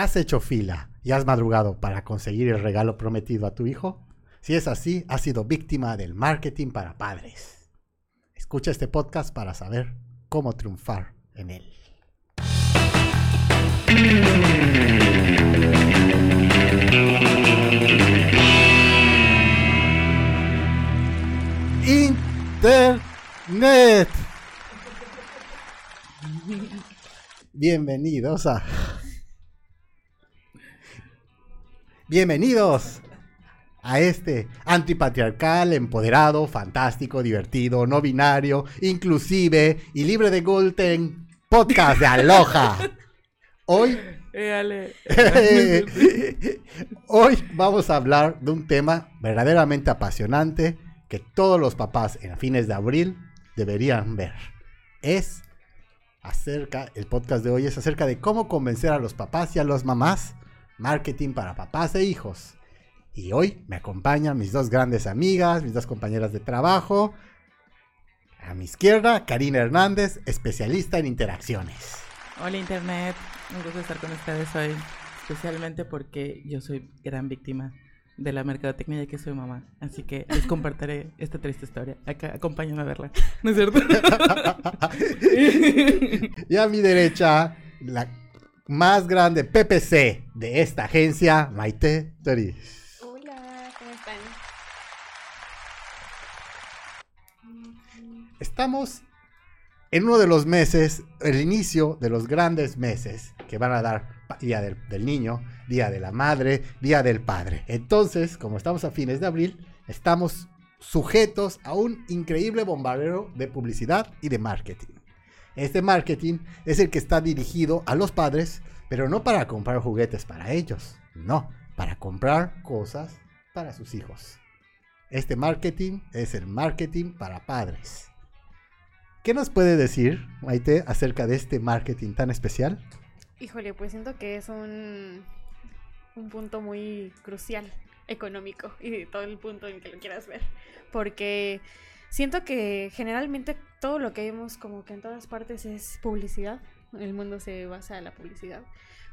¿Has hecho fila y has madrugado para conseguir el regalo prometido a tu hijo? Si es así, has sido víctima del marketing para padres. Escucha este podcast para saber cómo triunfar en él. Internet. Bienvenidos a... Bienvenidos a este antipatriarcal, empoderado, fantástico, divertido, no binario, inclusive y libre de gluten podcast de Aloha. Hoy Hoy vamos a hablar de un tema verdaderamente apasionante que todos los papás en fines de abril deberían ver. Es acerca, el podcast de hoy es acerca de cómo convencer a los papás y a las mamás, marketing para papás e hijos. Y hoy me acompañan mis dos grandes amigas, mis dos compañeras de trabajo. A mi izquierda, Karina Hernández, especialista en interacciones. Hola Internet, un gusto estar con ustedes hoy, especialmente porque yo soy gran víctima de la mercadotecnia que soy mamá. Así que les compartiré esta triste historia. Acá, acompáñame a verla. ¿No es cierto? y a mi derecha, la más grande PPC de esta agencia, Maite Toriz. Hola, ¿cómo están? Estamos en uno de los meses, el inicio de los grandes meses que van a dar Día del, Niño, Día de la Madre, Día del Padre. Entonces, como estamos a fines de abril, estamos sujetos a un increíble bombardeo de publicidad y de marketing. Este marketing es el que está dirigido a los padres, pero no para comprar juguetes para ellos, no, para comprar cosas para sus hijos. Este marketing es el marketing para padres. ¿Qué nos puede decir, Maite, acerca de este marketing tan especial? Híjole, pues siento que es un, un punto muy crucial económico y de todo el punto en que lo quieras ver. Porque siento que generalmente todo lo que vemos como que en todas partes es publicidad. El mundo se basa en la publicidad.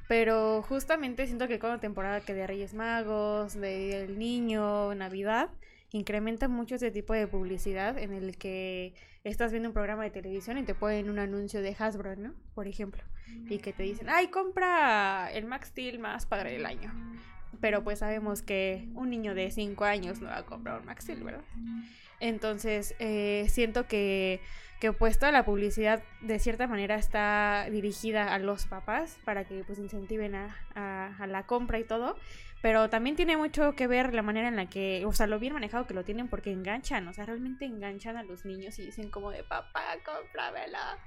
Pero justamente siento que con temporada que de Reyes Magos, de El Niño, Navidad, incrementa mucho ese tipo de publicidad en el que estás viendo un programa de televisión y te ponen un anuncio de Hasbro, ¿no? Por ejemplo, y que te dicen, ay, compra el Max Steel más padre del año. Pero pues sabemos que un niño de 5 años no va a comprar un Max Steel, ¿verdad? Entonces, eh, siento que, que pues toda la publicidad de cierta manera está dirigida a los papás para que pues incentiven a, a la compra y todo pero también tiene mucho que ver la manera en la que, o sea, lo bien manejado que lo tienen porque enganchan, o sea, realmente enganchan a los niños y dicen como de papá, cómpramela.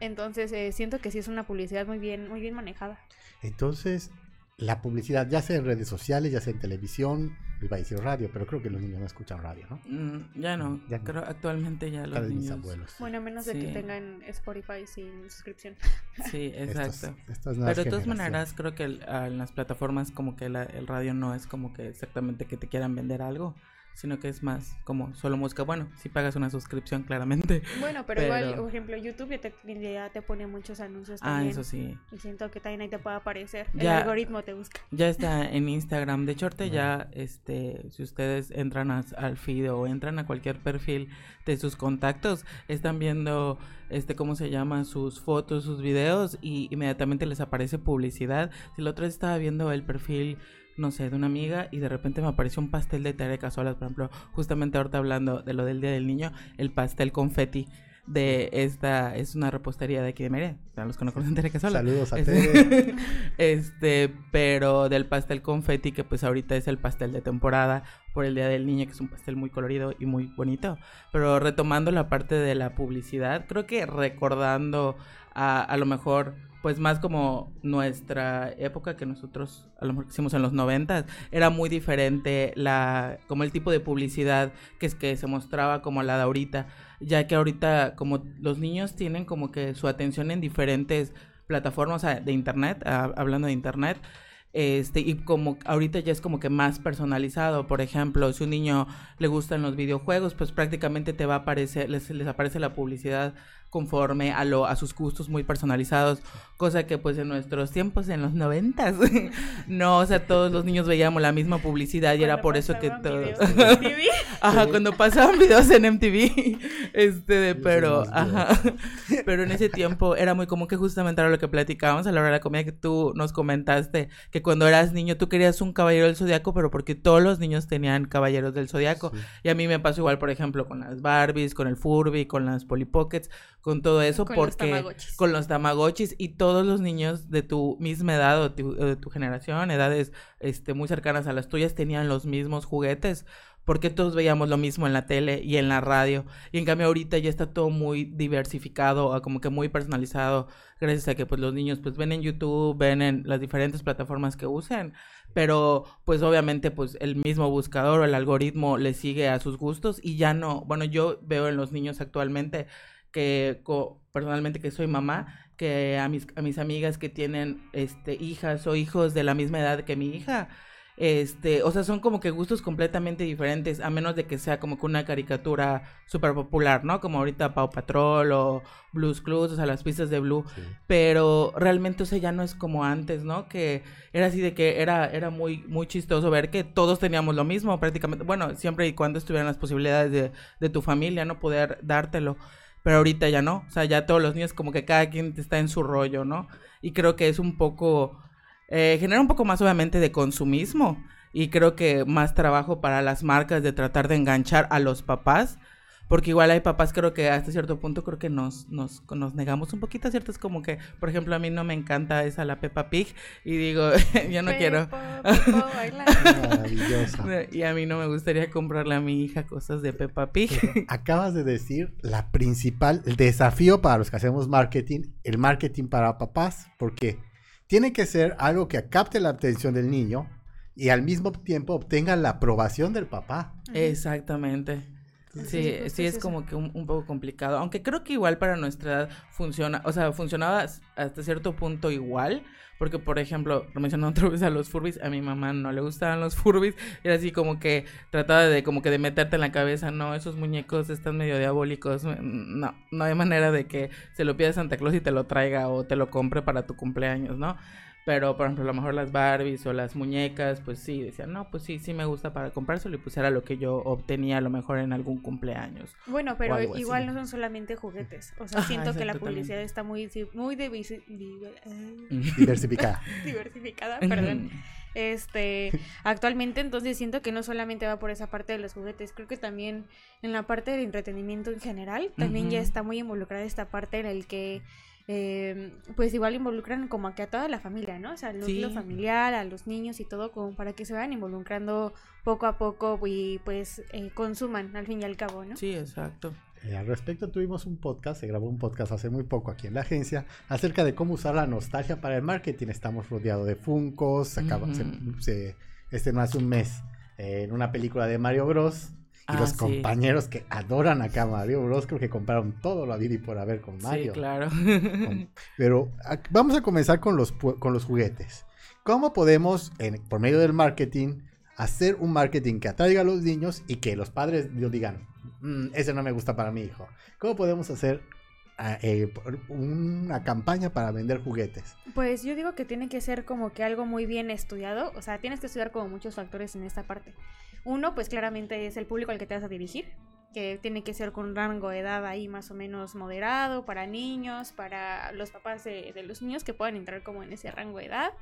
Entonces, eh, siento que sí es una publicidad muy bien, muy bien manejada. Entonces, la publicidad, ya sea en redes sociales, ya sea en televisión, iba a decir radio, pero creo que los niños no escuchan radio, ¿no? Mm, ya no, ya creo actualmente ya los niños... abuelos. Bueno, a menos de que tengan Spotify sin suscripción. Sí, exacto. pero de todas maneras creo que en las plataformas como que el radio no es como que exactamente que te quieran vender algo, sino que es más como solo música. Bueno, si pagas una suscripción, claramente. Bueno, pero, igual, por ejemplo, YouTube ya te, ya te pone muchos anuncios ah, también. Ah, eso sí. Y siento que también ahí te puede aparecer. el algoritmo te busca. Ya está en Instagram. De hecho, ahorita ya, este, si ustedes entran al feed o entran a cualquier perfil de sus contactos, están viendo, este, ¿cómo se llama? Sus fotos, sus videos y inmediatamente les aparece publicidad. Si la otra vez estaba viendo el perfil no sé, de una amiga y de repente me apareció un pastel de Tere Casolas, por ejemplo, justamente ahorita hablando de lo del Día del Niño, el pastel confeti de esta, es una repostería de aquí de Mere, para los que no conocen Tere Casolas. Saludos a este, este, pero del pastel confeti, que pues ahorita es el pastel de temporada por el Día del Niño, que es un pastel muy colorido y muy bonito. Pero retomando la parte de la publicidad, creo que recordando a, a lo mejor pues más como nuestra época que nosotros a lo mejor hicimos en los noventas, era muy diferente la, como el tipo de publicidad que es que se mostraba como la de ahorita, ya que ahorita como los niños tienen como que su atención en diferentes plataformas de internet, hablando de internet, este, y como ahorita ya es como que más personalizado, por ejemplo, si un niño le gustan los videojuegos, pues prácticamente te va a aparecer, les, les aparece la publicidad conforme a lo a sus gustos muy personalizados, cosa que pues en nuestros tiempos en los noventas no, o sea, todos los niños veíamos la misma publicidad y era por eso que todos Ajá, cuando pasaban videos en MTV, este, pero ajá, pero en ese tiempo era muy común que justamente era lo que platicábamos a la hora de la comida que tú nos comentaste que cuando eras niño tú querías un caballero del zodiaco, pero porque todos los niños tenían caballeros del zodiaco. Y a mí me pasó igual, por ejemplo, con las Barbies, con el Furby, con las Polly Pockets, con todo eso, porque con los Tamagotchis y todos los niños de tu misma edad o de tu generación, edades este, muy cercanas a las tuyas, tenían los mismos juguetes porque todos veíamos lo mismo en la tele y en la radio. Y en cambio ahorita ya está todo muy diversificado, como que muy personalizado, gracias a que pues los niños pues ven en YouTube, ven en las diferentes plataformas que usen, pero pues obviamente pues el mismo buscador o el algoritmo le sigue a sus gustos y ya no, bueno, yo veo en los niños actualmente que personalmente que soy mamá, que a mis, a mis amigas que tienen este, hijas o hijos de la misma edad que mi hija, este, o sea, son como que gustos completamente diferentes, a menos de que sea como que una caricatura súper popular, ¿no? Como ahorita Pau Patrol o Blues Clues, o sea, las pistas de Blue. Pero realmente, o sea, ya no es como antes, ¿no? Que era así de que era, era muy, muy chistoso ver que todos teníamos lo mismo prácticamente. Bueno, siempre y cuando estuvieran las posibilidades de, de tu familia, ¿no? Poder dártelo pero ahorita ya no, o sea, ya todos los niños como que cada quien está en su rollo, ¿no? Y creo que es un poco, eh, genera un poco más obviamente de consumismo y creo que más trabajo para las marcas de tratar de enganchar a los papás porque igual hay papás, creo que hasta cierto punto, creo que nos, nos, nos negamos un poquito, ¿cierto? Es como que, por ejemplo, a mí no me encanta esa la Peppa Pig y digo, yo no quiero. Maravillosa. Y a mí no me gustaría comprarle a mi hija cosas de Peppa Pig. acabas de decir la principal, el desafío para los que hacemos marketing, el marketing para papás, porque tiene que ser algo que capte la atención del niño y al mismo tiempo obtenga la aprobación del papá. Exactamente. Sí, sí, es como que un, poco complicado, aunque creo que igual para nuestra edad funciona, o sea, funcionaba hasta cierto punto igual, porque por ejemplo, mencionando otra vez a los Furbis, a mi mamá no le gustaban los Furbis, era así como que trataba de como que de meterte en la cabeza, no, esos muñecos están medio diabólicos, no, no hay manera de que se lo pida Santa Claus y te lo traiga o te lo compre para tu cumpleaños, ¿no? Pero, por ejemplo, a lo mejor las Barbies o las muñecas, pues sí, decían, no, pues sí, sí me gusta para comprárselo y pues era lo que yo obtenía a lo mejor en algún cumpleaños. Bueno, pero igual no son solamente juguetes. O sea, siento que la publicidad está muy, muy diversificada. diversificada, perdón. Este, actualmente entonces siento que no solamente va por esa parte de los juguetes, creo que también en la parte del entretenimiento en general, también ya está muy involucrada esta parte en el que eh, pues igual involucran como que a toda la familia, ¿no? O sea, al núcleo familiar, a los niños y todo, como para que se vayan involucrando poco a poco y pues eh, consuman al fin y al cabo, ¿no? Sí, exacto. Eh, al respecto tuvimos un podcast, se grabó un podcast hace muy poco aquí en la agencia, acerca de cómo usar la nostalgia para el marketing. Estamos rodeados de Funcos, acaba, se, este no hace un mes, en una película de Mario Bros. Y los ah, compañeros que adoran acá Mario Bros. creo que compraron todo lo vida y por haber con Mario. Sí, claro. Pero vamos a comenzar con los, con los juguetes. ¿Cómo podemos, por medio del marketing, hacer un marketing que atraiga a los niños y que los padres digan, mm, ese no me gusta para mi hijo? ¿Cómo podemos hacer ah, eh, una campaña para vender juguetes? Pues yo digo que tiene que ser como que algo muy bien estudiado, o sea, tienes que estudiar como muchos factores en esta parte. Uno, pues claramente es el público al que te vas a dirigir, que tiene que ser con rango de edad ahí más o menos moderado para niños, para los papás de, los niños que puedan entrar como en ese rango de edad.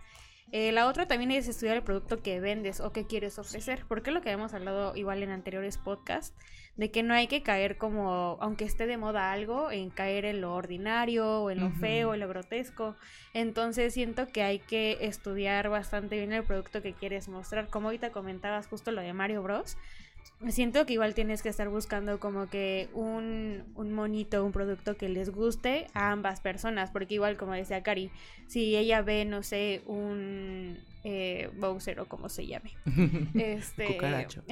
Eh, la otra también es estudiar el producto que vendes o que quieres ofrecer, porque lo que hemos hablado igual en anteriores podcasts, de que no hay que caer como, aunque esté de moda algo, en caer en lo ordinario o en lo feo, en lo grotesco. Entonces siento que hay que estudiar bastante bien el producto que quieres mostrar. Como ahorita comentabas justo lo de Mario Bros siento que igual tienes que estar buscando como que un, un monito, un producto que les guste a ambas personas, porque igual como decía Cari, si ella ve, no sé, un eh, Bowser o como se llame, este, el eh. cucaracho,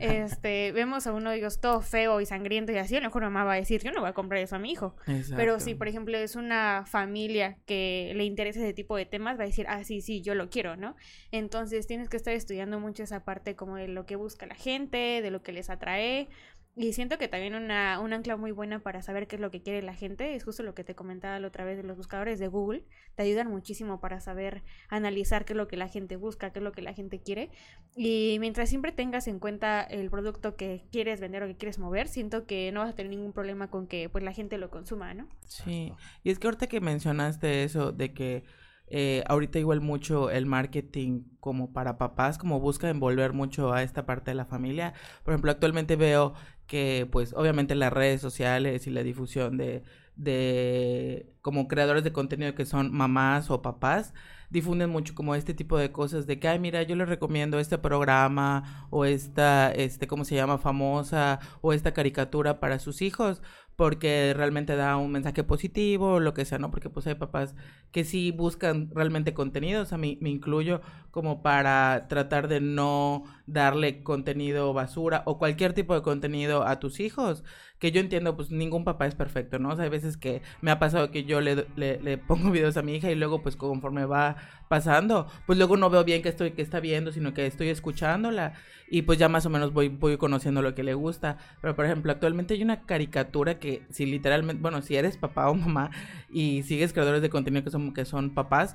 este, vemos a uno de ellos todo feo y sangriento y así, a lo mejor mamá va a decir, yo no voy a comprar eso a mi hijo, pero si por ejemplo es una familia que le interesa ese tipo de temas, va a decir, ah, sí, sí, yo lo quiero, ¿no? Entonces tienes que estar estudiando mucho esa parte como de lo que busca la gente, de lo que les atrae. Y siento que también una, un ancla muy buena para saber qué es lo que quiere la gente es justo lo que te comentaba la otra vez de los buscadores de Google. Te ayudan muchísimo para saber analizar qué es lo que la gente busca, qué es lo que la gente quiere. Y mientras siempre tengas en cuenta el producto que quieres vender o que quieres mover, siento que no vas a tener ningún problema con que pues la gente lo consuma, ¿no? Sí. Y es que ahorita que mencionaste eso de que eh, ahorita igual mucho el marketing como para papás, como busca envolver mucho a esta parte de la familia. Por ejemplo, actualmente veo que pues obviamente las redes sociales y la difusión de, de como creadores de contenido que son mamás o papás, difunden mucho como este tipo de cosas de que, mira, yo les recomiendo este programa o esta, este, ¿cómo se llama? Famosa o esta caricatura para sus hijos porque realmente da un mensaje positivo o lo que sea, ¿no? Porque pues hay papás que sí buscan realmente contenidos, a mí me incluyo como para tratar de no darle contenido basura o cualquier tipo de contenido a tus hijos, que yo entiendo, pues ningún papá es perfecto, ¿no? O sea, hay veces que me ha pasado que yo le, le, pongo videos a mi hija y luego pues conforme va pasando, pues luego no veo bien que estoy, que está viendo, sino que estoy escuchándola y pues ya más o menos voy, voy conociendo lo que le gusta. Pero por ejemplo, actualmente hay una caricatura que si literalmente, bueno, si eres papá o mamá y sigues creadores de contenido que son, que son papás,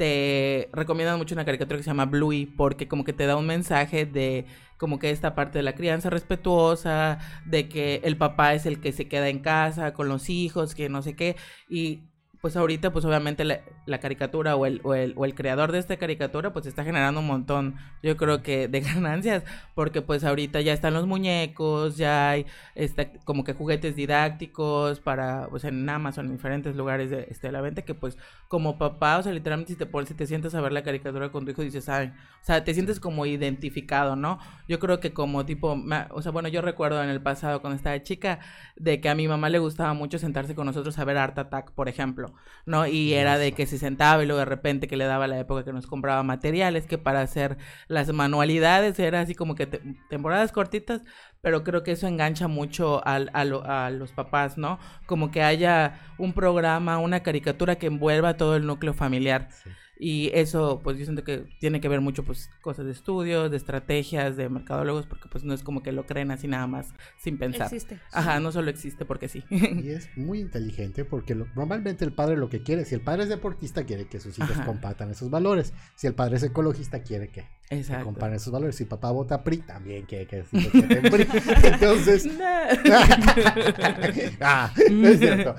te recomiendan mucho una caricatura que se llama Bluey porque como que te da un mensaje de como que esta parte de la crianza respetuosa, de que el papá es el que se queda en casa con los hijos, que no sé qué, y pues ahorita pues obviamente la, caricatura o el, o, el, o el creador de esta caricatura pues está generando un montón yo creo que de ganancias porque pues ahorita ya están los muñecos ya hay este, como que juguetes didácticos para pues en Amazon en diferentes lugares de, este, la venta que pues como papá o sea literalmente si te pones si te sientes a ver la caricatura con tu hijo dices ay o sea te sientes como identificado no yo creo que como tipo o sea bueno yo recuerdo en el pasado cuando estaba chica de que a mi mamá le gustaba mucho sentarse con nosotros a ver Art Attack por ejemplo ¿no? Y era de que se sentaba y luego de repente que le daba la época que nos compraba materiales, que para hacer las manualidades era así como que temporadas cortitas, pero creo que eso engancha mucho a, a, los papás, ¿no? Como que haya un programa, una caricatura que envuelva todo el núcleo familiar. Y eso, pues yo siento que tiene que ver mucho, pues, cosas de estudios, de estrategias, de mercadólogos, porque pues no es como que lo creen así nada más sin pensar. Existe. Ajá, no solo existe porque sí. Y es muy inteligente porque normalmente el padre lo que quiere, si el padre es deportista, quiere que sus hijos compartan esos valores. Si el padre es ecologista, quiere que, compartan esos valores. Si papá vota PRI, también quiere que sus hijos voten PRI. Entonces... ah, no es cierto.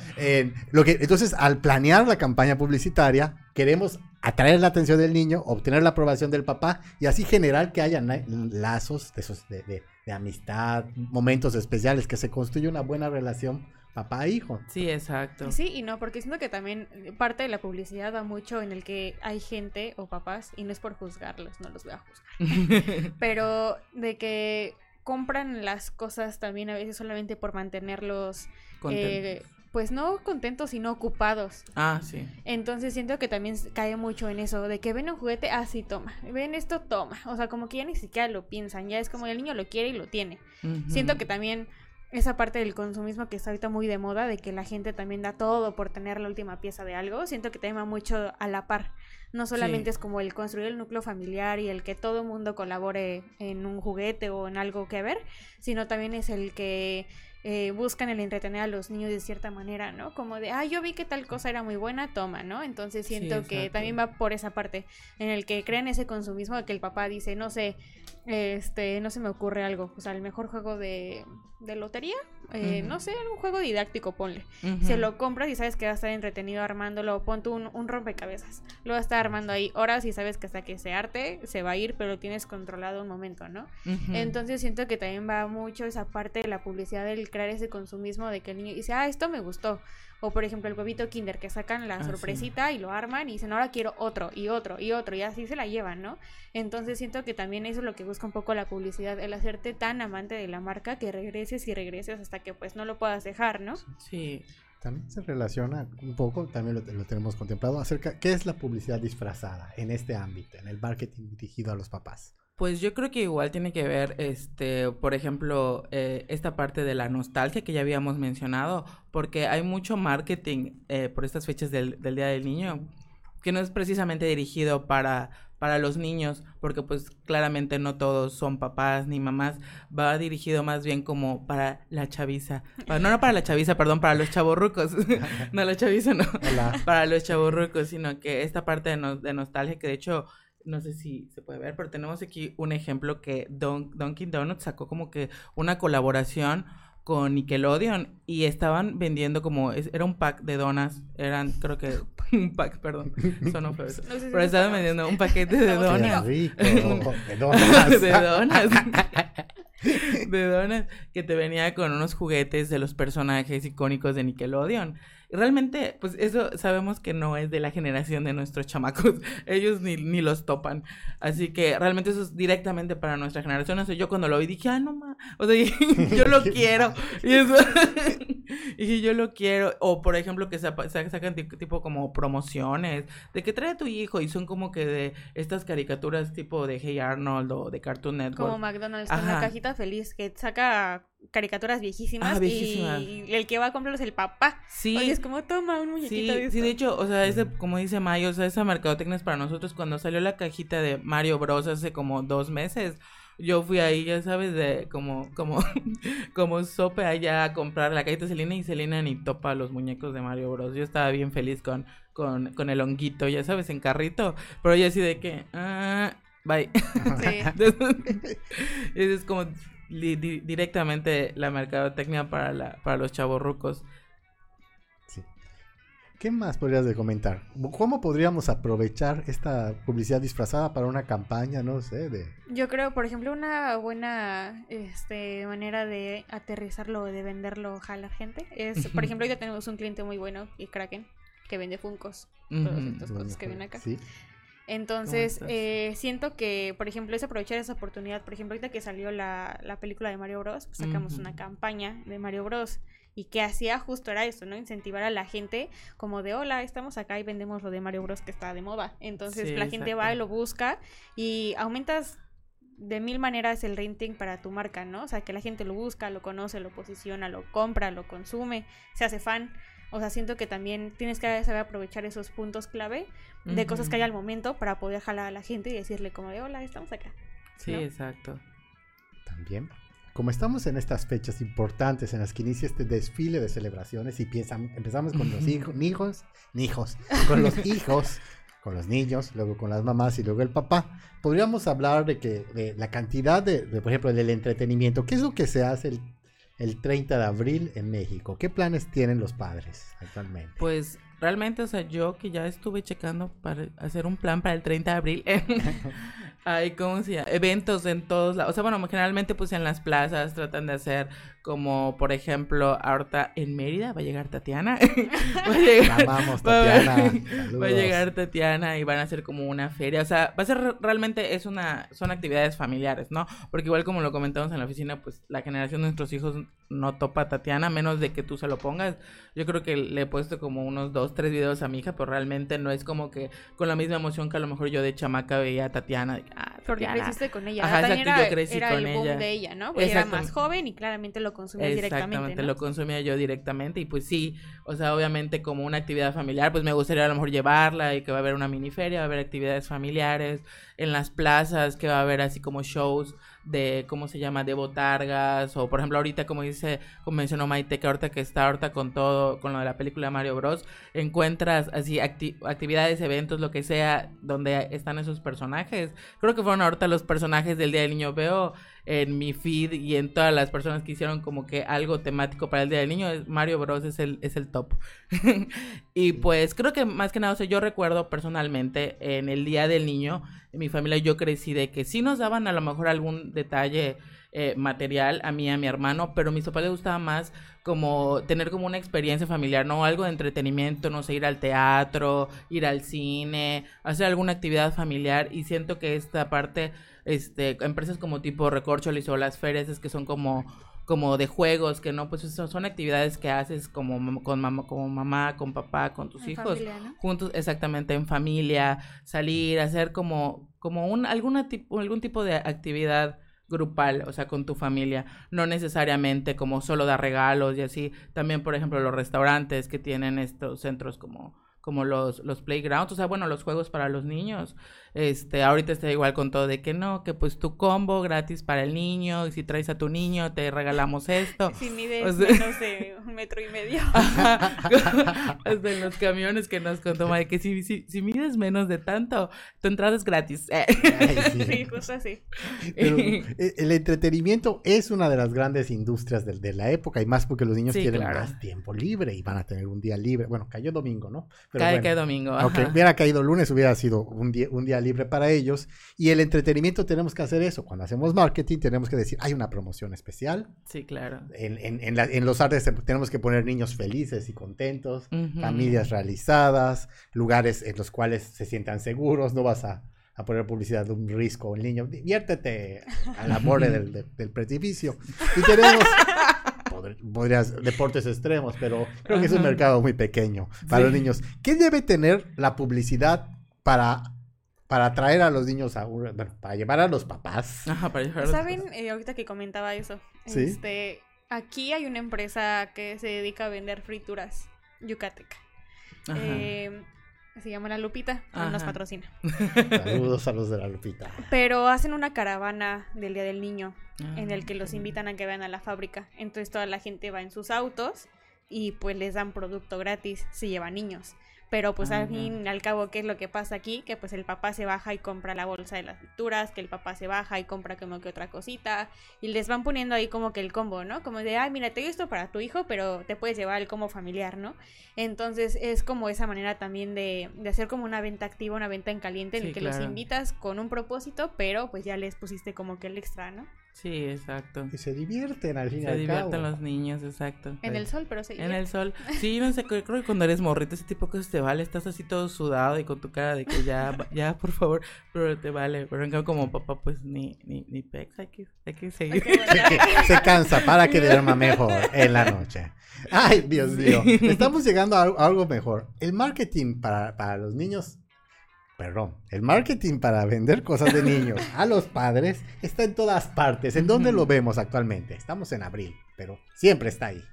lo que, entonces, al planear la campaña publicitaria, queremos atraer la atención del niño, obtener la aprobación del papá y así generar que haya lazos de, esos, de, amistad, momentos especiales, que se construya una buena relación papá-hijo. Sí, exacto. Sí, y no, porque siento que también parte de la publicidad va mucho en el que hay gente o papás, y no es por juzgarlos, no los voy a juzgar, pero de que compran las cosas también a veces solamente por mantenerlos eh, pues no contentos, sino ocupados. Ah, sí. Entonces siento que también cae mucho en eso, de que ven un juguete, ah, sí, toma, ven esto, toma. O sea, como que ya ni siquiera lo piensan, ya es como el niño lo quiere y lo tiene. Siento que también esa parte del consumismo que está ahorita muy de moda, de que la gente también da todo por tener la última pieza de algo, siento que te va mucho a la par. No solamente es como el construir el núcleo familiar y el que todo el mundo colabore en un juguete o en algo que ver, sino también es el que eh, buscan el entretener a los niños de cierta manera, ¿no? Como de, ah, yo vi que tal cosa era muy buena, toma, ¿no? Entonces siento que también va por esa parte, en el que crean ese consumismo de que el papá dice, no sé, este, no se me ocurre algo, o sea, el mejor juego de, de lotería, eh, no sé, un juego didáctico, ponle. Se lo compras y sabes que va a estar entretenido armándolo, pon tú un, un, rompecabezas, lo va a estar armando ahí horas y sabes que hasta que se arte se va a ir, pero lo tienes controlado un momento, ¿no? Entonces siento que también va mucho esa parte de la publicidad del crear ese consumismo de que el niño dice, ah, esto me gustó. O por ejemplo el huevito Kinder que sacan la ah, sorpresita y lo arman y dicen, ahora quiero otro y otro y otro y así se la llevan, ¿no? Entonces siento que también eso es lo que busca un poco la publicidad, el hacerte tan amante de la marca que regreses y regreses hasta que pues no lo puedas dejar, ¿no? Sí. También se relaciona un poco, también lo, lo tenemos contemplado, acerca qué es la publicidad disfrazada en este ámbito, en el marketing dirigido a los papás. Pues yo creo que igual tiene que ver, este, por ejemplo, eh, esta parte de la nostalgia que ya habíamos mencionado, porque hay mucho marketing eh, por estas fechas del, Día del Niño que no es precisamente dirigido para, para los niños, porque pues claramente no todos son papás ni mamás, va dirigido más bien como para la chaviza. No, no para la chaviza, perdón, para los chavorrucos. no, la chaviza no. Para los chavorrucos, sino que esta parte de, de nostalgia que de hecho no sé si se puede ver, pero tenemos aquí un ejemplo que Don, Dunkin' Donuts sacó como que una colaboración con Nickelodeon y estaban vendiendo como era un pack de donas, eran creo que un pack, perdón, son pero estaban vendiendo un paquete de donas. de donas. de donas. de donas que te venía con unos juguetes de los personajes icónicos de Nickelodeon realmente, pues eso sabemos que no es de la generación de nuestros chamacos. Ellos ni, ni los topan. Así que realmente eso es directamente para nuestra generación. O sea, yo cuando lo vi dije, ah, no ma. O sea, yo lo quiero. Y eso. y yo lo quiero. O por ejemplo, que sacan tipo como promociones de que trae a tu hijo y son como que de estas caricaturas tipo de Hey Arnold o de Cartoon Network. Como McDonald's con la cajita feliz que saca caricaturas viejísimas, ah, y el que va a comprarlos es el papá. Sí. Oye, es como toma un muñequito sí, de Sí, de hecho, o sea, ese, como dice Mayo, o sea, esa mercadotecnia es para nosotros. Cuando salió la cajita de Mario Bros hace como dos meses, yo fui ahí, ya sabes, de como, como, como sope allá a comprar la cajita de Selena y Selena ni topa los muñecos de Mario Bros. Yo estaba bien feliz con, con, con el honguito, ya sabes, en carrito. Pero ella así de que, ah, bye. Sí. es como directamente la mercadotecnia para, la, para los chavorrucos. Sí. ¿Qué más podrías de comentar? ¿Cómo podríamos aprovechar esta publicidad disfrazada para una campaña, no sé, de... Yo creo, por ejemplo, una buena este, manera de aterrizarlo, de venderlo a la gente, es, por ejemplo, ya tenemos un cliente muy bueno, el Kraken, que vende Funcos, todos estos cosas que vienen acá. Sí. Entonces, eh, siento que, por ejemplo, es aprovechar esa oportunidad. Por ejemplo, ahorita que salió la, la película de Mario Bros, pues sacamos una campaña de Mario Bros. Y que hacía justo era eso, ¿no? Incentivar a la gente como de, hola, estamos acá y vendemos lo de Mario Bros que está de moda. Entonces, la gente va y lo busca y aumentas de mil maneras el renting para tu marca, ¿no? O sea, que la gente lo busca, lo conoce, lo posiciona, lo compra, lo consume, se hace fan. O sea, siento que también tienes que saber aprovechar esos puntos clave de cosas que hay al momento para poder jalar a la gente y decirle como de hola, estamos acá. Sí, exacto. También, como estamos en estas fechas importantes en las que inicia este desfile de celebraciones y piensan, empezamos con los hijos, hijos, hijos, con los hijos, con los niños, luego con las mamás y luego el papá, podríamos hablar de que de la cantidad de, de por ejemplo, del entretenimiento, ¿qué es lo que se hace el el 30 de abril en México. ¿Qué planes tienen los padres actualmente? Pues realmente, o sea, yo que ya estuve checando para hacer un plan para el 30 de abril. Hay, ¿cómo se llama? Eventos en todos lados. O sea, bueno, generalmente pues en las plazas tratan de hacer como, por ejemplo, ahorita en Mérida va a llegar Tatiana. va a llegar, Vamos, Tatiana. Va, a llegar Tatiana y van a hacer como una feria. O sea, va a ser realmente, es una, son actividades familiares, ¿no? Porque igual como lo comentamos en la oficina, pues la generación de nuestros hijos no topa a Tatiana, menos de que tú se lo pongas. Yo creo que le he puesto como unos dos, tres videos a mi hija, pero realmente no es como que con la misma emoción que a lo mejor yo de chamaca veía a Tatiana. Ah, Porque creciste con ella. Ajá, exacto, era, yo crecí era con el ella. de ella, ¿no? Porque era más joven y claramente lo consumía directamente. Exactamente, lo consumía yo directamente y pues sí, o sea, obviamente como una actividad familiar, pues me gustaría a lo mejor llevarla y que va a haber una mini feria, va a haber actividades familiares en las plazas, que va a haber así como shows de, ¿cómo se llama?, de botargas, o por ejemplo ahorita, como dice, como mencionó Maite, que ahorita que está ahorita con todo, con lo de la película Mario Bros, encuentras así actividades, eventos, lo que sea, donde están esos personajes. Creo que fueron ahorita los personajes del Día del Niño. Veo en mi feed y en todas las personas que hicieron como que algo temático para el Día del Niño, Mario Bros es el, es el top. y pues creo que más que nada, o sea, yo recuerdo personalmente en el Día del Niño, en mi familia yo crecí de que sí nos daban a lo mejor algún detalle eh, material a mí y a mi hermano, pero a mis papás les gustaba más como tener como una experiencia familiar, ¿no? Algo de entretenimiento, no sé, ir al teatro, ir al cine, hacer alguna actividad familiar y siento que esta parte este, empresas como tipo Recorcholis o las ferias es que son como como de juegos, que no, pues son, son actividades que haces como con mamá, como mamá, con papá, con tus hijos, juntos, exactamente, en familia, salir, hacer como, como un, alguna tipo, algún tipo de actividad grupal, o sea, con tu familia, no necesariamente como solo dar regalos y así, también, por ejemplo, los restaurantes que tienen estos centros como como los, los playgrounds, o sea, bueno, los juegos para los niños. Este, ahorita está igual con todo de que no, que pues tu combo gratis para el niño, y si traes a tu niño te regalamos esto. Si mides menos de un metro y medio. Hasta en los camiones que nos contó de que si, si, si, mides menos de tanto, tu entrada es gratis. sí. justo así. Eh, el entretenimiento es una de las grandes industrias de, de la época y más porque los niños tienen más tiempo libre y van a tener un día libre. Bueno, cayó domingo, ¿no? Pero cae, domingo. Aunque hubiera caído lunes, hubiera sido un día, un día libre para ellos. Y el entretenimiento tenemos que hacer eso. Cuando hacemos marketing tenemos que decir, hay una promoción especial. Sí, claro. En, en, en, los artes tenemos que poner niños felices y contentos, familias realizadas, lugares en los cuales se sientan seguros. No vas a, a poner publicidad de un risco un niño. Diviértete al borde del, del precipicio. Y tenemos podrías, deportes extremos, pero creo que es un mercado muy pequeño para los niños. ¿Qué debe tener la publicidad para para atraer a los niños a bueno, para llevar a los papás. Ajá, para llevar a los ¿Saben? Eh, ahorita que comentaba eso. ¿Sí? Este, aquí hay una empresa que se dedica a vender frituras yucateca. Eh, se llama La Lupita, nos patrocina. Saludos a los de La Lupita. Pero hacen una caravana del Día del Niño en el que los invitan a que vayan a la fábrica. Entonces toda la gente va en sus autos y pues les dan producto gratis si llevan niños. Pero pues al fin y al cabo, ¿qué es lo que pasa aquí? Que pues el papá se baja y compra la bolsa de las lecturas, que el papá se baja y compra como que otra cosita, y les van poniendo ahí como que el combo, ¿no? Como de, ay, mira, te doy esto para tu hijo, pero te puedes llevar el combo familiar, ¿no? Entonces es como esa manera también de, de hacer como una venta activa, una venta en caliente, en el que los invitas con un propósito, pero pues ya les pusiste como que el extra, ¿no? Sí, exacto. Y se divierten al fin Se divierten los niños, exacto. En el sol, pero sí. En el sol. Sí, no sé, creo que cuando eres morrito ese tipo de cosas te vale, estás así todo sudado y con tu cara de que ya, ya, por favor, pero te vale. Pero en cambio como papá, pues ni, ni, ni pex, hay que, hay que seguir. se cansa para que duerma mejor en la noche. Ay, Dios mío. Estamos llegando a algo mejor. El marketing para, para los niños perdón, el marketing para vender cosas de niños a los padres está en todas partes. ¿En dónde lo vemos actualmente? Estamos en abril, pero siempre está ahí.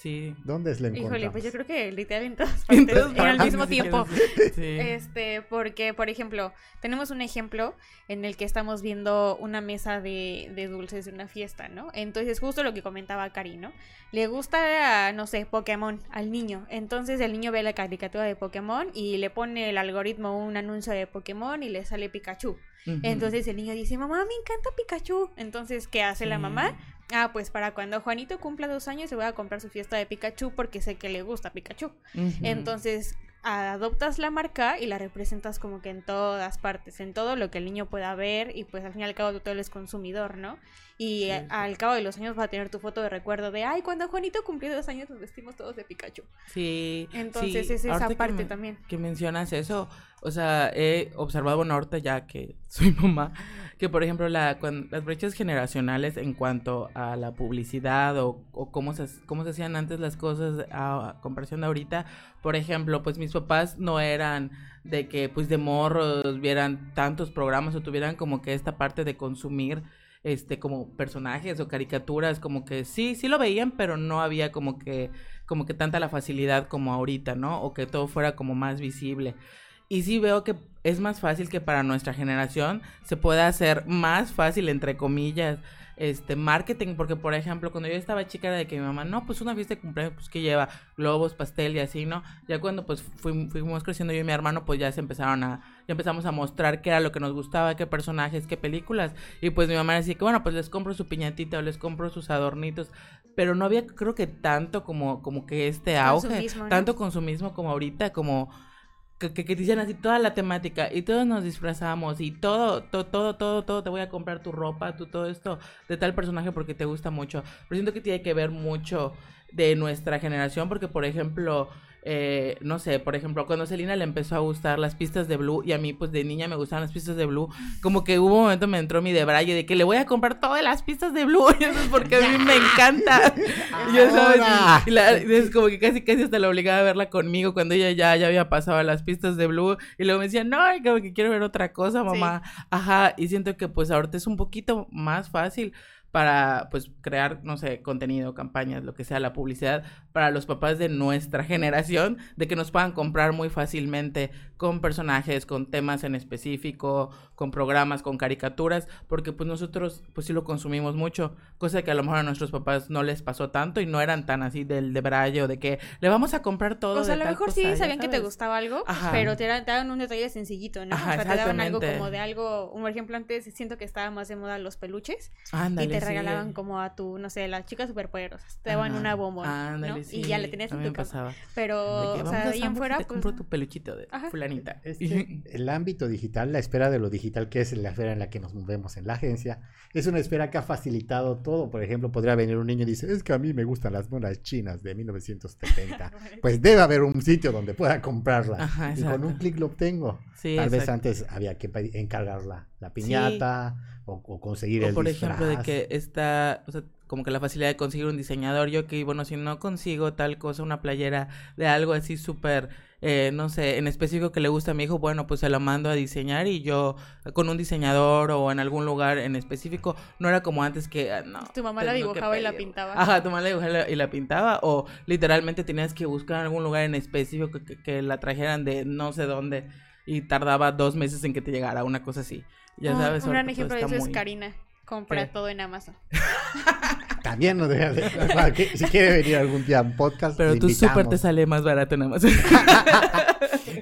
Sí. ¿Dónde es la encontramos? Híjole, pues yo creo que literal en todas partes, en, el mismo tiempo. Sí. Este, porque, por ejemplo, tenemos un ejemplo en el que estamos viendo una mesa de, de dulces de una fiesta, ¿no? Entonces, justo lo que comentaba Cari, ¿no? Le gusta, no sé, Pokémon al niño. Entonces, el niño ve la caricatura de Pokémon y le pone el algoritmo un anuncio de Pokémon y le sale Pikachu. Entonces, el niño dice, mamá, me encanta Pikachu. Entonces, ¿qué hace la mamá? Ah, pues para cuando Juanito cumpla dos años se voy a comprar su fiesta de Pikachu porque sé que le gusta Pikachu. Entonces adoptas la marca y la representas como que en todas partes, en todo lo que el niño pueda ver y pues al fin y al cabo tú eres consumidor, ¿no? Y al cabo de los años va a tener tu foto de recuerdo de, ay, cuando Juanito cumplió dos años nos vestimos todos de Pikachu. Sí. Entonces es esa parte también. Que mencionas eso, o sea, he observado, bueno, ahorita ya que soy mamá, que por ejemplo la, las brechas generacionales en cuanto a la publicidad o, o cómo, se, cómo se hacían antes las cosas a, comparación de ahorita, por ejemplo, pues mis papás no eran de que pues de morros vieran tantos programas o tuvieran como que esta parte de consumir este como personajes o caricaturas como que sí sí lo veían pero no había como que como que tanta la facilidad como ahorita no o que todo fuera como más visible y sí veo que es más fácil que para nuestra generación se pueda hacer más fácil entre comillas este marketing, porque por ejemplo, cuando yo estaba chica era de que mi mamá, no, pues una fiesta de cumpleaños, pues que lleva globos, pastel y así, ¿no? Ya cuando pues fuimos creciendo yo y mi hermano, pues ya se empezaron a, ya empezamos a mostrar qué era lo que nos gustaba, qué personajes, qué películas, y pues mi mamá decía que bueno, pues les compro su piñatita o les compro sus adornitos, pero no había creo que tanto como, como que este auge, tanto consumismo como ahorita, como que, que, dicen así toda la temática y todos nos disfrazamos y todo, todo, todo, todo, todo, te voy a comprar tu ropa, tu todo esto de tal personaje porque te gusta mucho. Pero siento que tiene que ver mucho de nuestra generación porque, por ejemplo, eh, no sé, por ejemplo, cuando Selina le empezó a gustar las pistas de Blue y a mí pues de niña me gustaban las pistas de Blue, como que hubo un momento me entró mi debraye de que le voy a comprar todas las pistas de Blue, y eso es porque a mí me encanta. y es como que casi casi hasta la obligaba a verla conmigo cuando ella ya, ya había pasado a las pistas de Blue y luego me decía, no, como que quiero ver otra cosa, mamá. Ajá, y siento que pues ahorita es un poquito más fácil para pues crear, no sé, contenido, campañas, lo que sea, la publicidad, para los papás de nuestra generación, de que nos puedan comprar muy fácilmente con personajes, con temas en específico, con programas, con caricaturas, porque pues nosotros pues sí lo consumimos mucho, cosa que a lo mejor a nuestros papás no les pasó tanto y no eran tan así del de braille o de que le vamos a comprar todo. O sea, a lo mejor sí sabían que te gustaba algo, Ajá. pero te daban, te daban un detalle sencillito, ¿no? Ajá, o sea, te daban algo como de algo, por ejemplo, antes siento que estaba más de moda los peluches Ándale, y te sí. regalaban como a tu, no sé, las chicas superpoderosas, te daban Ajá, una bombón, ándale, ¿no? Sí, Y ya le tenías a en tu casa. pasaba. Pero, que o sea, ahí en fuera, te pues, compro tu peluchito de Ajá. fulanita. Es que el ámbito digital, la esfera de lo digital, que es la esfera en la que nos movemos en la agencia, es una esfera que ha facilitado todo. Por ejemplo, podría venir un niño y dice, es que a mí me gustan las monas chinas de 1970. pues debe haber un sitio donde pueda comprarla. Ajá, y con un clic lo obtengo. Sí, Tal vez exacto. antes había que encargar la, la piñata o, o conseguir O el por ejemplo, de que está, o sea, como que la facilidad de conseguir un diseñador. Yo que, bueno, si no consigo tal cosa, una playera de algo así súper, eh, no sé, en específico que le gusta a mi hijo, bueno, pues se lo mando a diseñar y yo con un diseñador o en algún lugar en específico, no era como antes que, ah, no. Tu mamá la dibujaba y la pintaba. Ajá, tu mamá la dibujaba y la- pintaba o literalmente tenías que buscar en algún lugar en específico que, que- que la trajeran de no sé dónde y tardaba dos meses en que te llegara, una cosa así. Ya Un- gran ejemplo de eso es muy- Karina. Compra ¿Qué? todo en Amazon. También no debe de- para que- Si quiere venir algún día a un podcast, Pero tu súper te sale más barato nada más.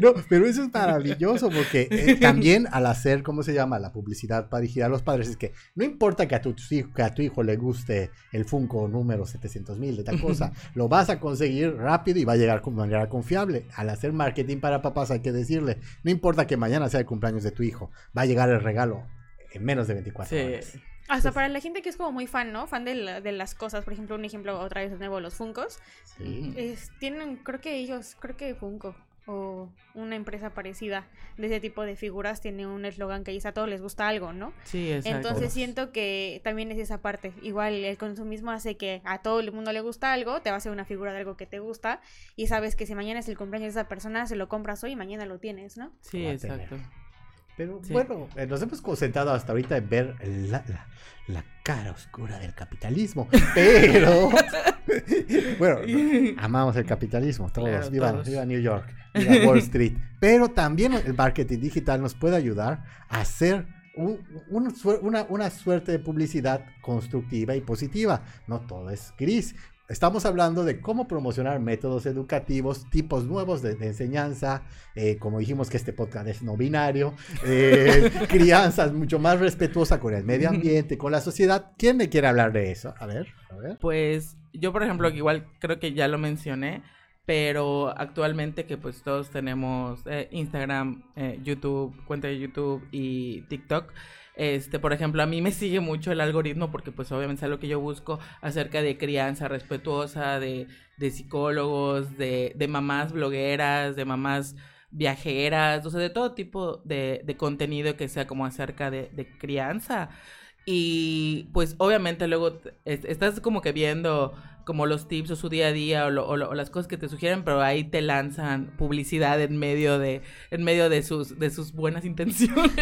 No, pero eso es maravilloso porque eh, también al hacer, ¿cómo se llama? La publicidad para dirigir a los padres es que no importa que a tu, hijo, que a tu hijo le guste el Funko número 700 mil de tal cosa, lo vas a conseguir rápido y va a llegar con manera confiable. Al hacer marketing para papás hay que decirle, no importa que mañana sea el cumpleaños de tu hijo, va a llegar el regalo en menos de 24 Sí. horas. Hasta para la gente que es como muy fan, ¿no? Fan de, la- de las cosas. Por ejemplo, un ejemplo otra vez de nuevo, los Funkos. Sí. Es- tienen, creo que ellos, creo que Funko o una empresa parecida de ese tipo de figuras tiene un eslogan que dice a todos les gusta algo, ¿no? Sí, exacto. Entonces siento que también es esa parte. Igual el consumismo hace que a todo el mundo le gusta algo, te va a hacer una figura de algo que te gusta y sabes que si mañana es el cumpleaños de esa persona, se lo compras hoy y mañana lo tienes, ¿no? Sí, exacto. Pero Sí. bueno, eh, nos hemos concentrado hasta ahorita en ver la, la- la cara oscura del capitalismo. Pero, bueno, amamos el capitalismo, todos. Claro, viva, todos. viva New York, viva Wall Street. Pero también el marketing digital nos puede ayudar a hacer un- un suer- una, una suerte de publicidad constructiva y positiva. No todo es gris. Estamos hablando de cómo promocionar métodos educativos, tipos nuevos de, de enseñanza, eh, como dijimos que este podcast es no binario, eh, crianza mucho más respetuosa con el medio ambiente, con la sociedad. ¿Quién me quiere hablar de eso? A ver, a ver. Pues yo, por ejemplo, igual creo que ya lo mencioné, pero actualmente que pues todos tenemos eh, Instagram, eh, YouTube, cuenta de YouTube y TikTok. Este, por ejemplo, a mí me sigue mucho el algoritmo porque pues obviamente es algo que yo busco acerca de crianza respetuosa, de, de psicólogos, de, de mamás blogueras, de mamás viajeras, o sea, de todo tipo de, de contenido que sea como acerca de, crianza. Y pues obviamente luego estás como que viendo como los tips o su día a día o, lo- o lo- o las cosas que te sugieren, pero ahí te lanzan publicidad en medio de, en medio de sus, de sus buenas intenciones,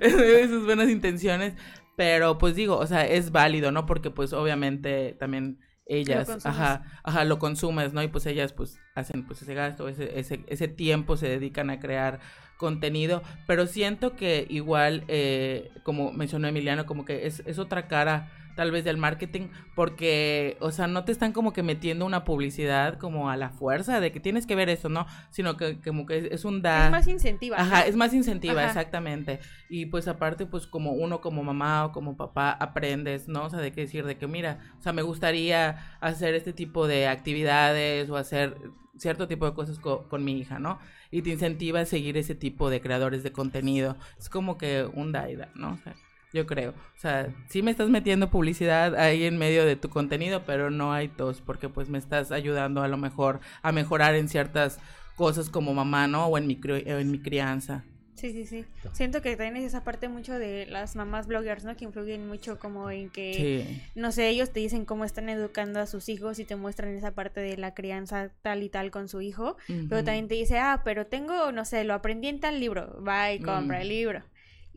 en medio de sus buenas intenciones. Pero pues digo, o sea, es válido, ¿no? Porque pues obviamente también ellas, ajá, ajá, lo consumes, ¿no? Y pues ellas pues hacen pues ese gasto, ese, ese, ese tiempo se dedican a crear contenido, pero siento que igual, eh, como mencionó Emiliano, como que es, es otra cara tal vez del marketing, porque, o sea, no te están como que metiendo una publicidad como a la fuerza de que tienes que ver eso, ¿no? Sino que como que es, es un da... Es más incentiva. Ajá, ¿no? es más incentiva, Ajá. exactamente. Y pues aparte, pues como uno como mamá o como papá aprendes, ¿no? O sea, de qué decir, de que mira, o sea, me gustaría hacer este tipo de actividades o hacer cierto tipo de cosas co- con mi hija, ¿no? Y te incentiva a seguir ese tipo de creadores de contenido. Es como que un daida, ¿no? O sea, yo creo. O sea, sí me estás metiendo publicidad ahí en medio de tu contenido, pero no hay tos, porque pues me estás ayudando a lo mejor a mejorar en ciertas cosas como mamá, ¿no? O en mi, en mi crianza. Sí, sí, sí. Siento que también es esa parte mucho de las mamás bloggers, ¿no? Que influyen mucho como en que, Sí. no sé, ellos te dicen cómo están educando a sus hijos y te muestran esa parte de la crianza tal y tal con su hijo. Pero Ujú. también te dice, ah, pero tengo, no sé, lo aprendí en tal libro. Va y compra Mm. el libro.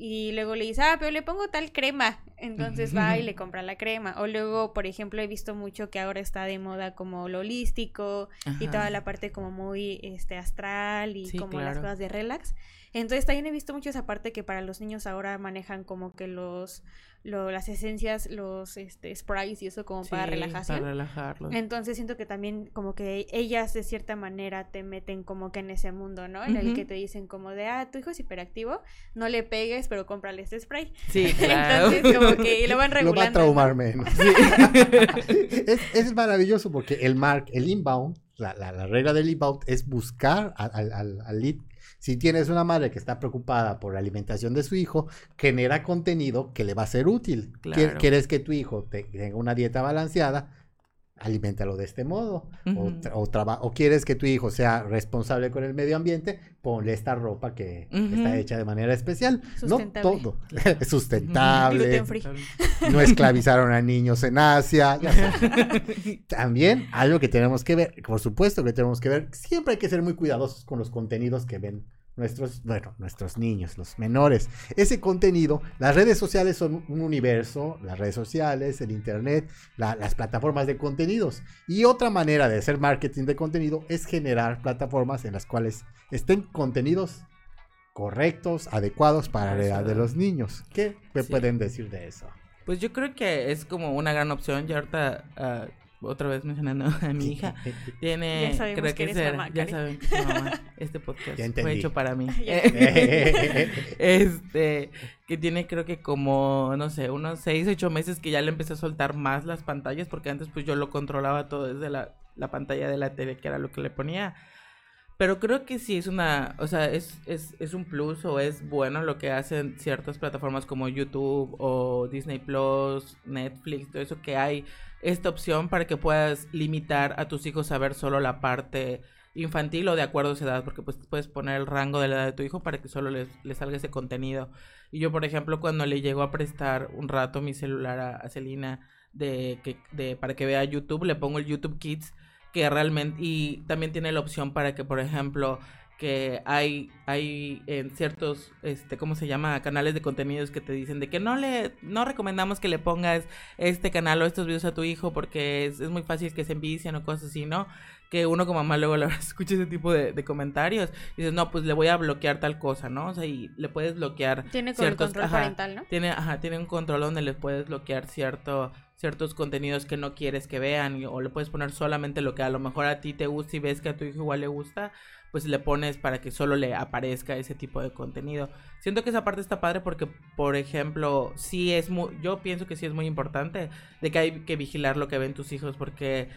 Y luego le dice, ah, pero le pongo tal crema. Entonces va y le compra la crema. O luego, por ejemplo, he visto mucho que ahora está de moda como lo holístico y toda la parte como muy este astral y como las cosas de relax. Entonces también he visto mucho esa parte que para los niños ahora manejan como que los lo, las esencias, los este, sprays y eso como para relajación. Para relajarlo. Entonces siento que también como que ellas de cierta manera te meten como que en ese mundo, ¿no? En el que te dicen como de, ah, tu hijo es hiperactivo, no le pegues, pero cómprale este spray. Sí, claro. Entonces como que lo van regulando. Lo va a traumar menos. es, es, maravilloso porque el mark, el inbound, la, la, la regla del inbound es buscar al, al, al lead si tienes una madre que está preocupada por la alimentación de su hijo, genera contenido que le va a ser útil. ¿Quieres que tu hijo tenga una dieta balanceada? Aliméntalo de este modo. o, o, quieres que tu hijo sea responsable con el medio ambiente, ponle esta ropa que está hecha de manera especial. No todo. Sustentable. no esclavizaron a niños en Asia. También algo que tenemos que ver, por supuesto que tenemos que ver, siempre hay que ser muy cuidadosos con los contenidos que ven nuestros, bueno, nuestros niños, los menores. Ese contenido, las redes sociales son un universo, las redes sociales, el internet, las plataformas de contenidos. Y otra manera de hacer marketing de contenido es generar plataformas en las cuales estén contenidos correctos, adecuados para la edad de los niños. ¿Qué me pueden decir de eso? Pues yo creo que es como una gran opción. Ya ahorita ah, otra vez mencionando a mi hija, tiene, ya creo que, ser, ya saben que es mamá, este podcast fue hecho para mí. este, que tiene creo que como, no sé, unos 6, 8 meses que ya le empecé a soltar más las pantallas, porque antes pues yo lo controlaba todo desde la, la pantalla de la tele, que era lo que le ponía. Pero creo que sí es una, o sea, es, es, es un plus o es bueno lo que hacen ciertas plataformas como YouTube o Disney Plus, Netflix, todo eso que hay esta opción para que puedas limitar a tus hijos a ver solo la parte infantil o de acuerdo a su edad, porque pues puedes poner el rango de la edad de tu hijo para que solo le, salga ese contenido. Y yo, por ejemplo, cuando le llego a prestar un rato mi celular a, a Celina de, que, de, para que vea YouTube, le pongo el YouTube Kids que realmente y también tiene la opción para que por ejemplo que hay hay en ciertos este cómo se llama canales de contenidos que te dicen de que no le no recomendamos que le pongas este canal o estos videos a tu hijo porque es, es muy fácil que se envicien o cosas así no que uno como mamá luego escucha ese tipo de, de, comentarios y dices no pues le voy a bloquear tal cosa no o sea y le puedes bloquear tiene ciertos, control parental no tiene ajá tiene un control donde le puedes bloquear cierto ciertos contenidos que no quieres que vean o le puedes poner solamente lo que a lo mejor a ti te gusta y ves que a tu hijo igual le gusta, pues le pones para que solo le aparezca ese tipo de contenido. Siento que esa parte está padre porque, por ejemplo, sí es muy, yo pienso que sí es muy importante de que hay que vigilar lo que ven tus hijos porque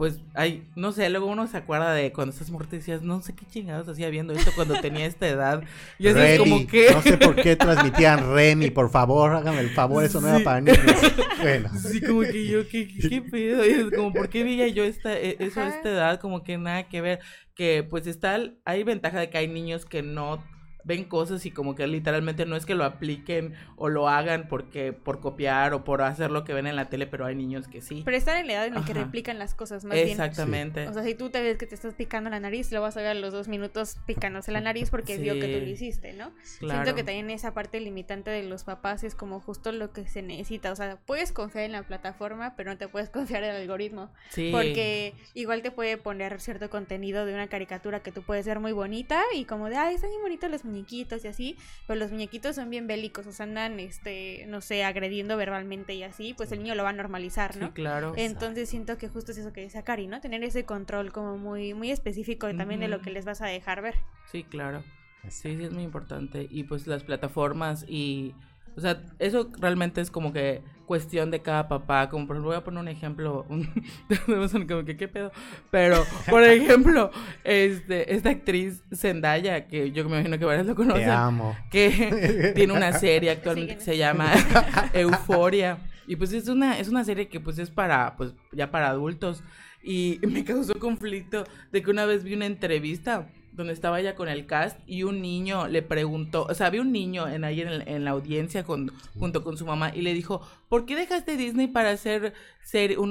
pues hay, no sé, luego uno se acuerda de cuando estás muerto y decías, no sé qué chingados hacía viendo esto cuando tenía esta edad. Y es como que. No sé por qué transmitían Remy, por favor, hágame el favor, eso no era para niños. Bueno. Sí, como que yo, ¿qué, qué pedo? Y es como, ¿por qué veía yo esta, e, eso a esta edad? Como que nada que ver. Que pues está, hay ventaja de que hay niños que no ven cosas y como que literalmente no es que lo apliquen o lo hagan porque por copiar o por hacer lo que ven en la tele, pero hay niños que sí. Pero están en la edad en la que replican las cosas más Exactamente. O sea, si tú te ves que te estás picando la nariz, lo vas a ver a los dos minutos picándose la nariz porque vio que tú lo hiciste, ¿no? Siento que también esa parte limitante de los papás es como justo lo que se necesita. O sea, puedes confiar en la plataforma, pero no te puedes confiar en el algoritmo. Sí. Porque igual te puede poner cierto contenido de una caricatura que tú puedes ver muy bonita y como de, ay, están muy bonitos los muñequitos y así, pero los muñequitos son bien bélicos, o sea, andan, este, no sé, agrediendo verbalmente y así, pues el niño lo va a normalizar, ¿no? Sí, claro. Entonces siento que justo es eso que dice Cari, ¿no? Tener ese control como muy, muy específico también de lo que les vas a dejar ver. Sí, claro. Sí, sí, es muy importante. Y pues las plataformas y o sea, eso realmente es como que cuestión de cada papá. Como por ejemplo, voy a poner un ejemplo. como que, ¿qué pedo? Pero, por ejemplo, este, esta actriz Zendaya, que yo me imagino que varios lo conocen. Te amo. Que tiene una serie actualmente que se llama Euforia. Y pues es una, es una serie que pues es para, pues ya para adultos. Y me causó conflicto de que una vez vi una entrevista donde estaba ella con el cast y un niño le preguntó, o sea, había un niño en ahí en, la audiencia con, junto con su mamá y le dijo, ¿por qué dejaste Disney para hacer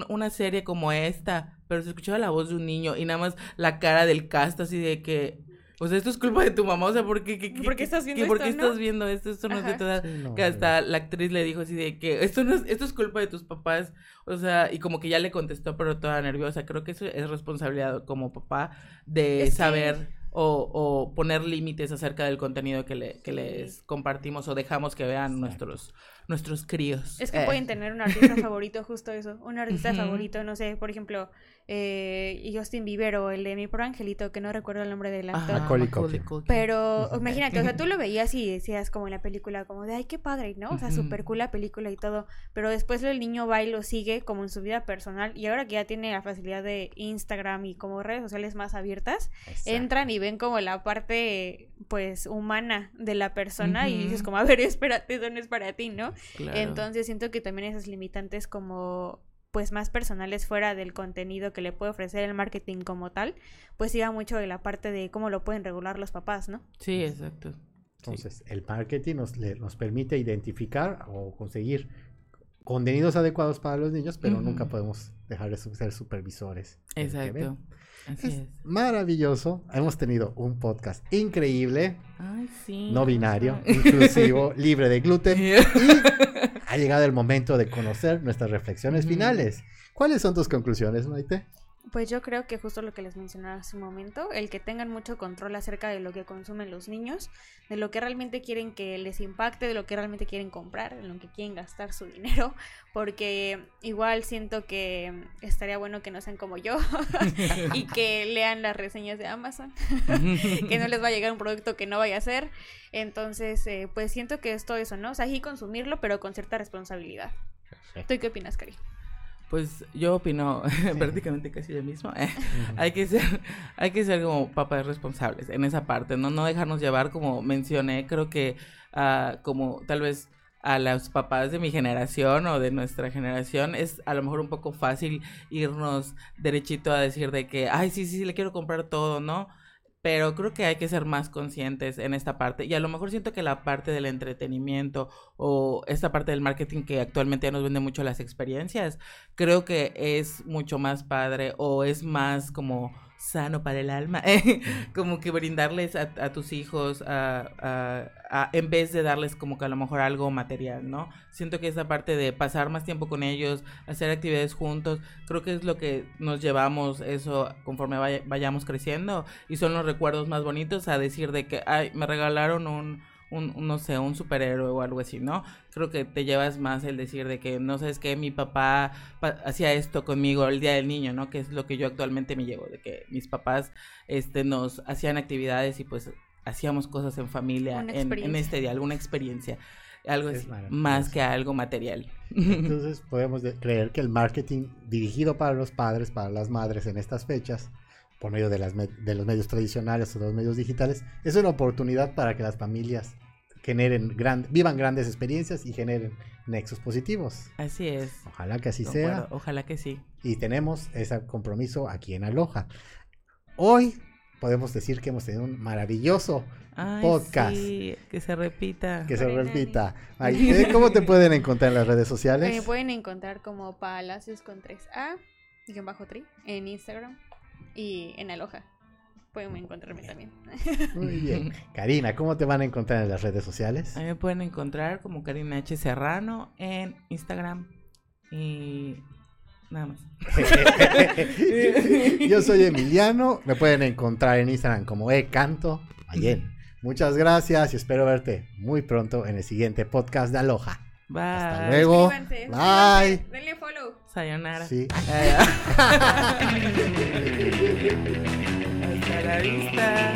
una serie como esta? Pero se escuchaba la voz de un niño y nada más la cara del cast así de que, O sea, esto es culpa de tu mamá, o sea, ¿por qué? qué- ¿Por qué estás viendo ¿Por esto, qué no? estás viendo esto? Esto no es de. Sí, no, que hasta la actriz le dijo así de que esto no es, esto es culpa de tus papás, o sea, y como que ya le contestó, pero toda nerviosa. Creo que eso es responsabilidad como papá de Es que- saber o, o poner límites acerca del contenido que, le, que Sí. les compartimos o dejamos que vean Exacto. nuestros, nuestros críos. Es que Eh. pueden tener un artista favorito, justo eso. Un artista favorito, no sé, por ejemplo, eh, Justin Bieber o el de mi por angelito, que no recuerdo el nombre del actor. Ajá, Macaulay Macaulay Culkin. Culkin. Pero imagínate, o sea, tú lo veías y decías como en la película, como de, ay, qué padre, ¿no? O sea, súper cool la película y todo. Pero después el niño va y lo sigue como en su vida personal. Y ahora que ya tiene la facilidad de Instagram y como redes sociales más abiertas, Exacto. entran y ven como la parte, pues, humana de la persona y dices como, a ver, espérate, eso no es para ti, ¿no? Claro. Entonces siento que también esas limitantes como pues más personales fuera del contenido que le puede ofrecer el marketing como tal, pues iba mucho de la parte de cómo lo pueden regular los papás, ¿no? Sí, exacto. Sí. Entonces, el marketing nos, le- nos permite identificar o conseguir contenidos adecuados para los niños, pero nunca podemos dejar de ser supervisores. Exacto. Así Es es. maravilloso. Hemos tenido un podcast increíble, Ay, sí. no binario, inclusivo, libre de gluten. Y ha llegado el momento de conocer nuestras reflexiones Ujú. finales. ¿Cuáles son tus conclusiones, Maite? Pues yo creo que justo lo que les mencionaba hace un momento, el que tengan mucho control acerca de lo que consumen los niños, de lo que realmente quieren que les impacte, de lo que realmente quieren comprar, en lo que quieren gastar su dinero, porque igual siento que estaría bueno que no sean como yo y que lean las reseñas de Amazon, que no les va a llegar un producto que no vaya a ser. Entonces, eh, pues siento que es todo eso, ¿no? O sea, sí consumirlo, pero con cierta responsabilidad. ¿Tú qué opinas, Cari? Pues yo opino prácticamente casi lo mismo. Eh, hay que ser, hay que ser como papás responsables en esa parte, no, no dejarnos llevar como mencioné, creo que ah, como tal vez a los papás de mi generación o de nuestra generación es a lo mejor un poco fácil irnos derechito a decir de que, ay, sí, sí, le quiero comprar todo, ¿no? Pero creo que hay que ser más conscientes en esta parte. Y a lo mejor siento que la parte del entretenimiento o esta parte del marketing que actualmente ya nos vende mucho las experiencias, creo que es mucho más padre o es más como sano para el alma, como que brindarles a, a tus hijos a, a- en vez de darles como que a lo mejor algo material, ¿no? Siento que esa parte de pasar más tiempo con ellos, hacer actividades juntos, creo que es lo que nos llevamos eso conforme vaya- vayamos creciendo y son los recuerdos más bonitos a decir de que, ay, me regalaron un, un, un, no sé, un superhéroe o algo así, ¿no? Creo que te llevas más el decir de que, no sabes que mi papá pa- hacía esto conmigo el día del niño, ¿no? Que es lo que yo actualmente me llevo, de que mis papás, este, nos hacían actividades y pues hacíamos cosas en familia, en, en este día, alguna experiencia, algo Es así, más que algo material. Entonces podemos de- creer que el marketing dirigido para los padres, para las madres en estas fechas, por medio de, las me- de los medios tradicionales o de los medios digitales, es una oportunidad para que las familias generen gran, vivan grandes experiencias y generen nexos positivos. Así es. Ojalá que así sea. Ojalá que sí. Y tenemos ese compromiso aquí en Aloha. Hoy podemos decir que hemos tenido un maravilloso Ay, Podcast. sí, que se repita. que se repita. Maite, ¿cómo te pueden encontrar en las redes sociales? Me pueden encontrar como Palacios con 3A, guion bajo tri, en Instagram y en Aloha. Pueden encontrarme también. Muy bien. Karina, ¿cómo te van a encontrar en las redes sociales? A mí me pueden encontrar como Karina H. Serrano en Instagram y nada más. Yo soy Emiliano, me pueden encontrar en Instagram como ecanto. Bien. Muchas gracias y espero verte muy pronto en el siguiente podcast de Aloha. Bye. Hasta luego. Bye. suscríbanse, Denle follow. Sayonara. Sí. Hasta la vista.